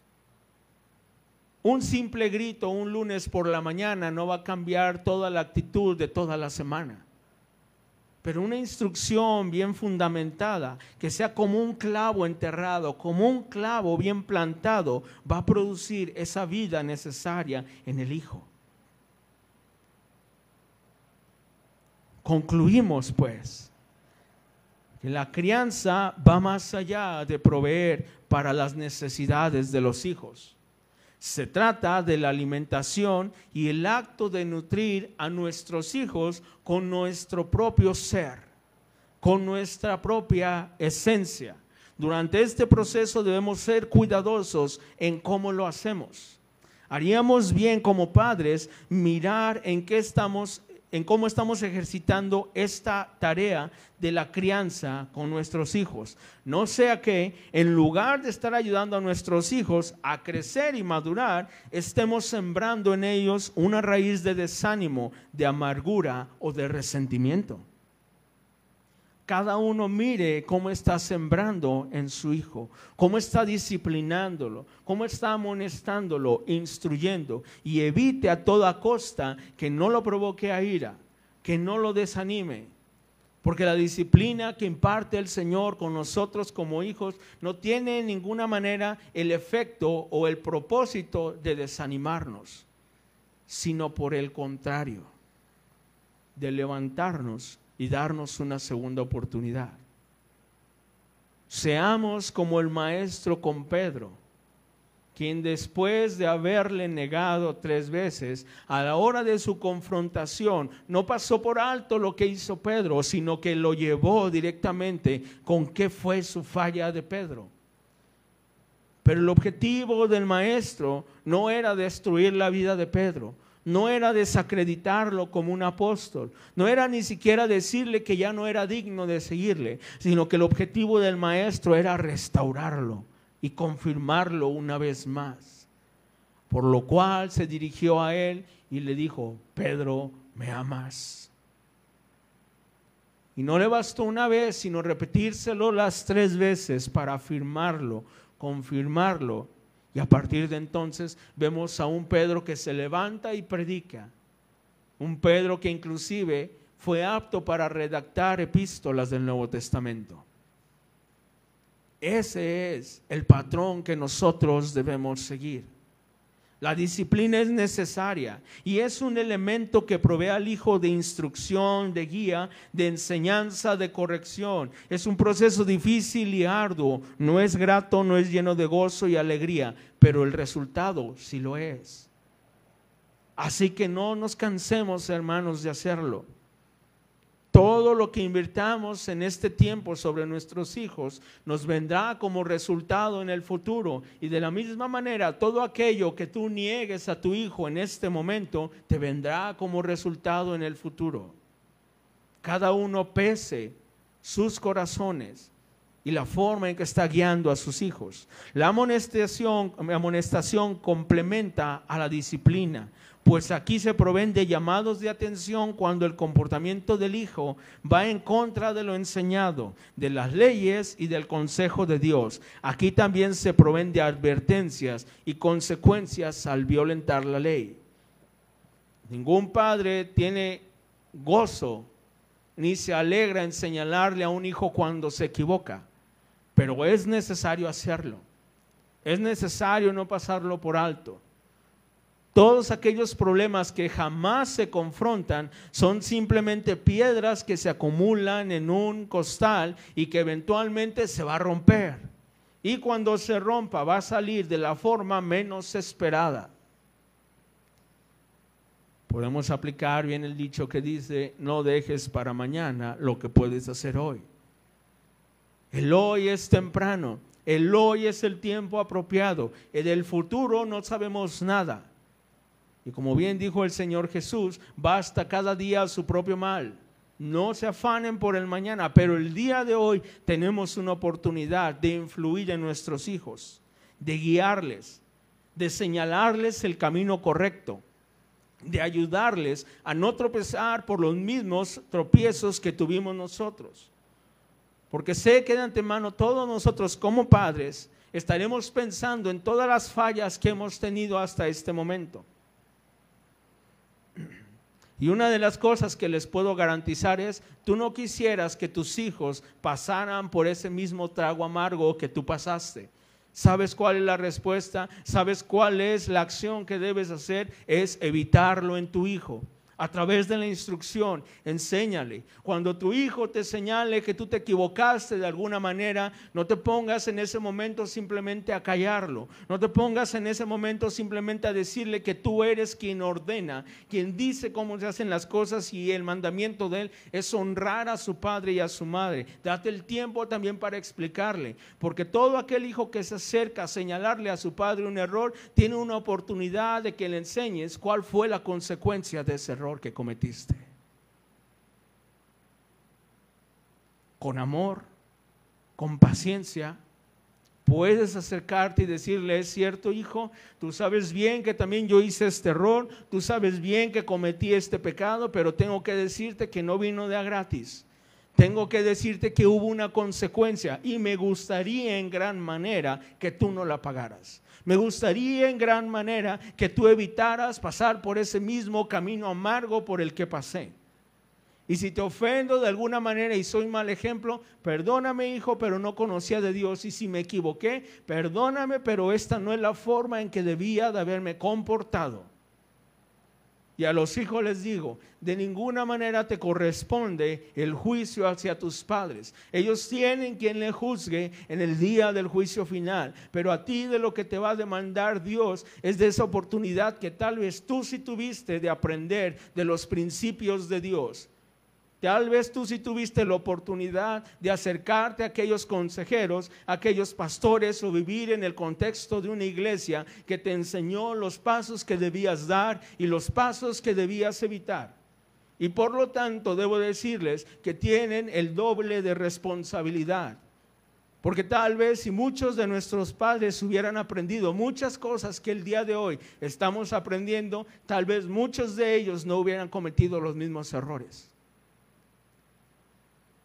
Un simple grito un lunes por la mañana no va a cambiar toda la actitud de toda la semana. Pero una instrucción bien fundamentada, que sea como un clavo enterrado, como un clavo bien plantado, va a producir esa vida necesaria en el Hijo. Concluimos pues que la crianza va más allá de proveer para las necesidades de los hijos. Se trata de la alimentación y el acto de nutrir a nuestros hijos con nuestro propio ser, con nuestra propia esencia. Durante este proceso debemos ser cuidadosos en cómo lo hacemos. Haríamos bien como padres mirar en qué estamos en cómo estamos ejercitando esta tarea de la crianza con nuestros hijos. No sea que en lugar de estar ayudando a nuestros hijos a crecer y madurar, estemos sembrando en ellos una raíz de desánimo, de amargura o de resentimiento cada uno mire cómo está sembrando en su hijo, cómo está disciplinándolo, cómo está amonestándolo, instruyendo y evite a toda costa que no lo provoque a ira, que no lo desanime. Porque la disciplina que imparte el Señor con nosotros como hijos no tiene en ninguna manera el efecto o el propósito de desanimarnos, sino por el contrario, de levantarnos y darnos una segunda oportunidad. Seamos como el maestro con Pedro, quien después de haberle negado tres veces, a la hora de su confrontación, no pasó por alto lo que hizo Pedro, sino que lo llevó directamente con qué fue su falla de Pedro. Pero el objetivo del maestro no era destruir la vida de Pedro, no era desacreditarlo como un apóstol, no era ni siquiera decirle que ya no era digno de seguirle, sino que el objetivo del maestro era restaurarlo y confirmarlo una vez más. Por lo cual se dirigió a él y le dijo, Pedro, ¿me amas? Y no le bastó una vez, sino repetírselo las tres veces para afirmarlo, confirmarlo y a partir de entonces vemos a un Pedro que se levanta y predica. Un Pedro que inclusive fue apto para redactar epístolas del Nuevo Testamento. Ese es el patrón que nosotros debemos seguir. La disciplina es necesaria y es un elemento que provee al hijo de instrucción, de guía, de enseñanza, de corrección. Es un proceso difícil y arduo. No es grato, no es lleno de gozo y alegría, pero el resultado sí lo es. Así que no nos cansemos, hermanos, de hacerlo. Todo lo que invirtamos en este tiempo sobre nuestros hijos nos vendrá como resultado en el futuro. Y de la misma manera, todo aquello que tú niegues a tu hijo en este momento te vendrá como resultado en el futuro. Cada uno pese sus corazones y la forma en que está guiando a sus hijos. La amonestación, amonestación complementa a la disciplina pues aquí se proveen de llamados de atención cuando el comportamiento del hijo va en contra de lo enseñado, de las leyes y del consejo de Dios. Aquí también se proveen de advertencias y consecuencias al violentar la ley. Ningún padre tiene gozo ni se alegra en señalarle a un hijo cuando se equivoca, pero es necesario hacerlo. Es necesario no pasarlo por alto. Todos aquellos problemas que jamás se confrontan son simplemente piedras que se acumulan en un costal y que eventualmente se va a romper. Y cuando se rompa va a salir de la forma menos esperada. Podemos aplicar bien el dicho que dice, no dejes para mañana lo que puedes hacer hoy. El hoy es temprano, el hoy es el tiempo apropiado, el del futuro no sabemos nada. Y como bien dijo el Señor Jesús, basta cada día su propio mal. No se afanen por el mañana, pero el día de hoy tenemos una oportunidad de influir en nuestros hijos, de guiarles, de señalarles el camino correcto, de ayudarles a no tropezar por los mismos tropiezos que tuvimos nosotros. Porque sé que de antemano todos nosotros como padres estaremos pensando en todas las fallas que hemos tenido hasta este momento. Y una de las cosas que les puedo garantizar es, tú no quisieras que tus hijos pasaran por ese mismo trago amargo que tú pasaste. ¿Sabes cuál es la respuesta? ¿Sabes cuál es la acción que debes hacer? Es evitarlo en tu hijo a través de la instrucción, enséñale. Cuando tu hijo te señale que tú te equivocaste de alguna manera, no te pongas en ese momento simplemente a callarlo. No te pongas en ese momento simplemente a decirle que tú eres quien ordena, quien dice cómo se hacen las cosas y el mandamiento de él es honrar a su padre y a su madre. Date el tiempo también para explicarle, porque todo aquel hijo que se acerca a señalarle a su padre un error, tiene una oportunidad de que le enseñes cuál fue la consecuencia de ese error que cometiste. Con amor, con paciencia, puedes acercarte y decirle, es cierto hijo, tú sabes bien que también yo hice este error, tú sabes bien que cometí este pecado, pero tengo que decirte que no vino de a gratis. Tengo que decirte que hubo una consecuencia y me gustaría en gran manera que tú no la pagaras. Me gustaría en gran manera que tú evitaras pasar por ese mismo camino amargo por el que pasé. Y si te ofendo de alguna manera y soy mal ejemplo, perdóname hijo, pero no conocía de Dios. Y si me equivoqué, perdóname, pero esta no es la forma en que debía de haberme comportado. Y a los hijos les digo, de ninguna manera te corresponde el juicio hacia tus padres. Ellos tienen quien le juzgue en el día del juicio final. Pero a ti de lo que te va a demandar Dios es de esa oportunidad que tal vez tú sí tuviste de aprender de los principios de Dios. Tal vez tú sí tuviste la oportunidad de acercarte a aquellos consejeros, a aquellos pastores o vivir en el contexto de una iglesia que te enseñó los pasos que debías dar y los pasos que debías evitar. Y por lo tanto debo decirles que tienen el doble de responsabilidad. Porque tal vez si muchos de nuestros padres hubieran aprendido muchas cosas que el día de hoy estamos aprendiendo, tal vez muchos de ellos no hubieran cometido los mismos errores.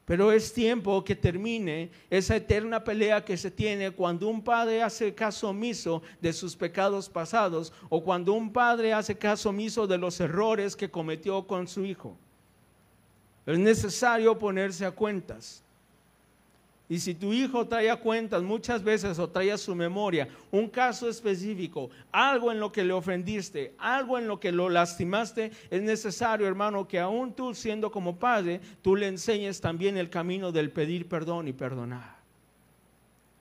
Pero es tiempo que termine esa eterna pelea que se tiene cuando un padre hace caso omiso de sus pecados pasados o cuando un padre hace caso omiso de los errores que cometió con su hijo. Es necesario ponerse a cuentas. Y si tu hijo trae a cuentas muchas veces o trae a su memoria un caso específico, algo en lo que le ofendiste, algo en lo que lo lastimaste, es necesario, hermano, que aún tú siendo como padre, tú le enseñes también el camino del pedir perdón y perdonar.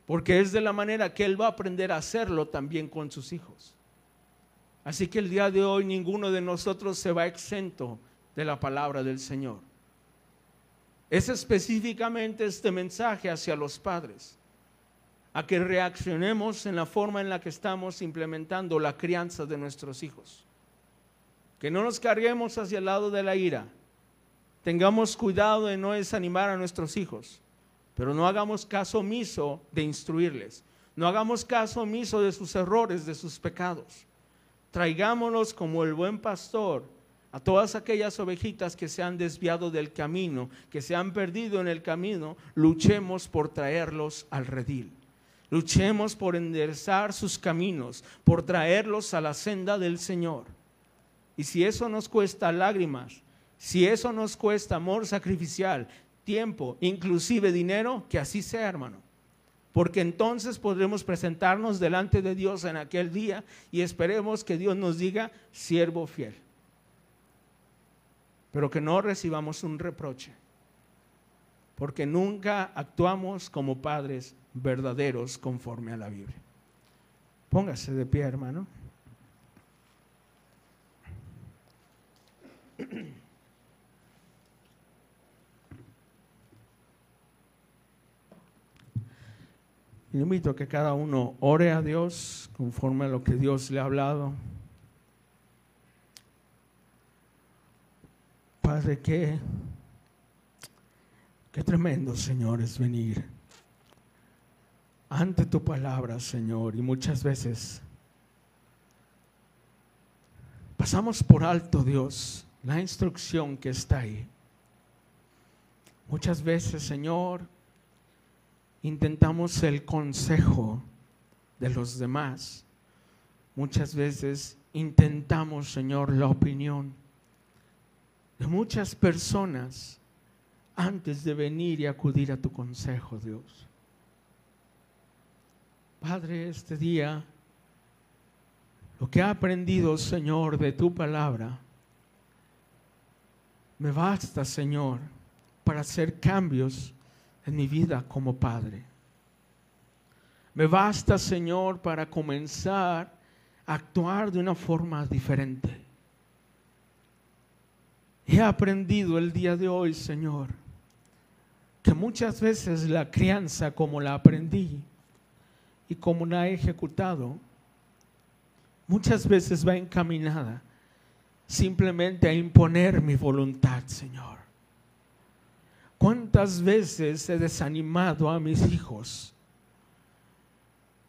Porque es de la manera que él va a aprender a hacerlo también con sus hijos. Así que el día de hoy ninguno de nosotros se va exento de la palabra del Señor. Es específicamente este mensaje hacia los padres, a que reaccionemos en la forma en la que estamos implementando la crianza de nuestros hijos. Que no nos carguemos hacia el lado de la ira. Tengamos cuidado de no desanimar a nuestros hijos, pero no hagamos caso omiso de instruirles. No hagamos caso omiso de sus errores, de sus pecados. Traigámonos como el buen pastor a todas aquellas ovejitas que se han desviado del camino, que se han perdido en el camino, luchemos por traerlos al redil. Luchemos por enderezar sus caminos, por traerlos a la senda del Señor. Y si eso nos cuesta lágrimas, si eso nos cuesta amor sacrificial, tiempo, inclusive dinero, que así sea, hermano. Porque entonces podremos presentarnos delante de Dios en aquel día y esperemos que Dios nos diga, siervo fiel pero que no recibamos un reproche, porque nunca actuamos como padres verdaderos conforme a la Biblia. Póngase de pie, hermano. Invito a que cada uno ore a Dios conforme a lo que Dios le ha hablado. Padre, qué, qué tremendo, Señor, es venir ante tu palabra, Señor, y muchas veces pasamos por alto, Dios, la instrucción que está ahí. Muchas veces, Señor, intentamos el consejo de los demás. Muchas veces intentamos, Señor, la opinión de muchas personas antes de venir y acudir a tu consejo, Dios. Padre, este día, lo que he aprendido, Señor, de tu palabra, me basta, Señor, para hacer cambios en mi vida como Padre. Me basta, Señor, para comenzar a actuar de una forma diferente. He aprendido el día de hoy, Señor, que muchas veces la crianza como la aprendí y como la he ejecutado, muchas veces va encaminada simplemente a imponer mi voluntad, Señor. ¿Cuántas veces he desanimado a mis hijos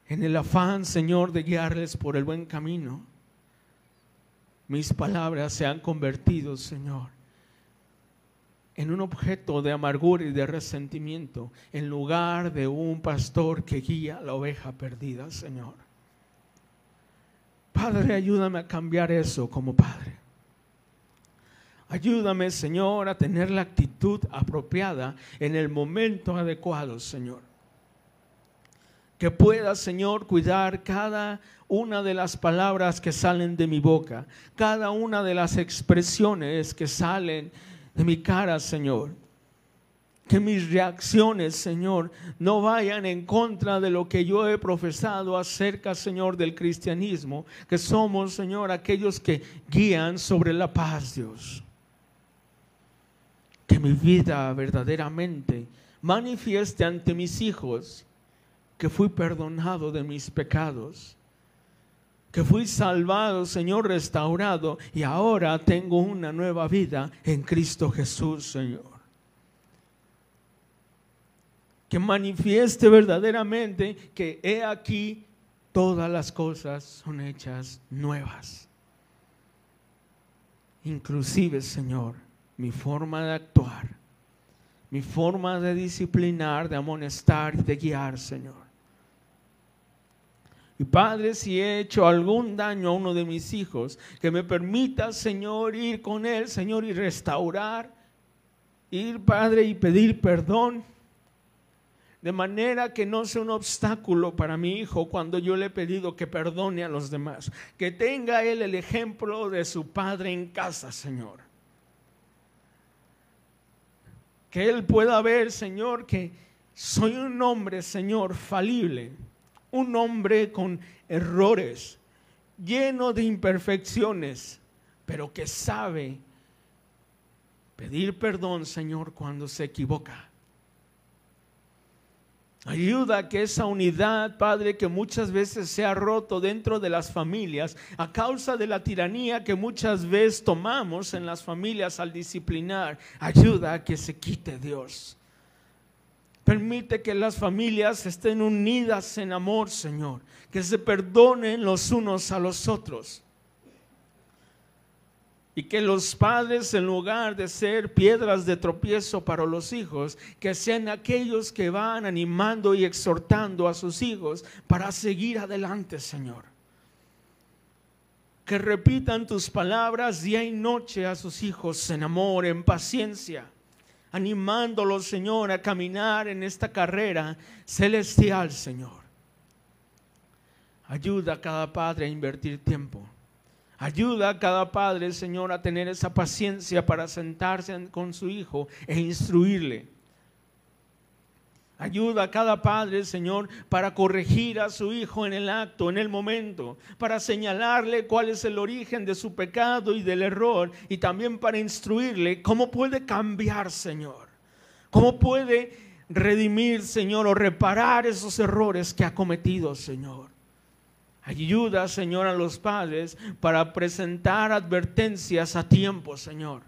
en el afán, Señor, de guiarles por el buen camino? Mis palabras se han convertido, Señor, en un objeto de amargura y de resentimiento en lugar de un pastor que guía a la oveja perdida, Señor. Padre, ayúdame a cambiar eso como Padre. Ayúdame, Señor, a tener la actitud apropiada en el momento adecuado, Señor. Que pueda, Señor, cuidar cada una de las palabras que salen de mi boca, cada una de las expresiones que salen de mi cara, Señor. Que mis reacciones, Señor, no vayan en contra de lo que yo he profesado acerca, Señor, del cristianismo, que somos, Señor, aquellos que guían sobre la paz, Dios que mi vida verdaderamente manifieste ante mis hijos que fui perdonado de mis pecados, que fui salvado, Señor, restaurado y ahora tengo una nueva vida en Cristo Jesús, Señor. Que manifieste verdaderamente que he aquí todas las cosas son hechas nuevas. Inclusive, Señor, mi forma de actuar, mi forma de disciplinar, de amonestar y de guiar, Señor. Y Padre, si he hecho algún daño a uno de mis hijos, que me permita, Señor, ir con él, Señor, y restaurar, ir, Padre, y pedir perdón, de manera que no sea un obstáculo para mi hijo cuando yo le he pedido que perdone a los demás, que tenga él el ejemplo de su padre en casa, Señor. que Él pueda ver, Señor, que soy un hombre, Señor, falible, un hombre con errores, lleno de imperfecciones, pero que sabe pedir perdón, Señor, cuando se equivoca. Ayuda a que esa unidad, Padre, que muchas veces se ha roto dentro de las familias a causa de la tiranía que muchas veces tomamos en las familias al disciplinar, ayuda a que se quite Dios. Permite que las familias estén unidas en amor, Señor, que se perdonen los unos a los otros. Y que los padres, en lugar de ser piedras de tropiezo para los hijos, que sean aquellos que van animando y exhortando a sus hijos para seguir adelante, Señor. Que repitan tus palabras día y noche a sus hijos en amor, en paciencia, animándolos, Señor, a caminar en esta carrera celestial, Señor. Ayuda a cada padre a invertir tiempo Ayuda a cada padre, Señor, a tener esa paciencia para sentarse con su hijo e instruirle. Ayuda a cada padre, Señor, para corregir a su hijo en el acto, en el momento, para señalarle cuál es el origen de su pecado y del error, y también para instruirle cómo puede cambiar, Señor, cómo puede redimir, Señor, o reparar esos errores que ha cometido, Señor. Ayuda, Señor, a los padres para presentar advertencias a tiempo, Señor.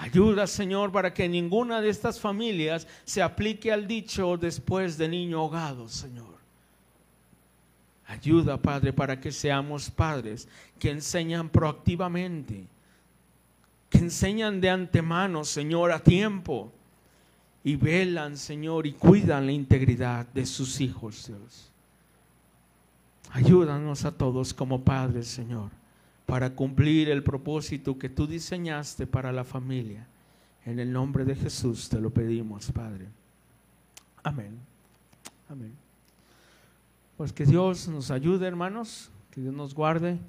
Ayuda, Señor, para que ninguna de estas familias se aplique al dicho después de niño ahogado, Señor. Ayuda, Padre, para que seamos padres que enseñan proactivamente, que enseñan de antemano, Señor, a tiempo, y velan, Señor, y cuidan la integridad de sus hijos, Dios. Ayúdanos a todos como padres, Señor, para cumplir el propósito que tú diseñaste para la familia. En el nombre de Jesús te lo pedimos, Padre. Amén. Amén. Pues que Dios nos ayude, hermanos, que Dios nos guarde.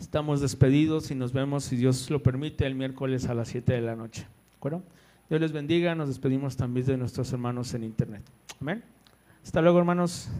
Estamos despedidos y nos vemos, si Dios lo permite, el miércoles a las 7 de la noche. ¿De acuerdo? Dios les bendiga. Nos despedimos también de nuestros hermanos en internet. Amén. Hasta luego, hermanos.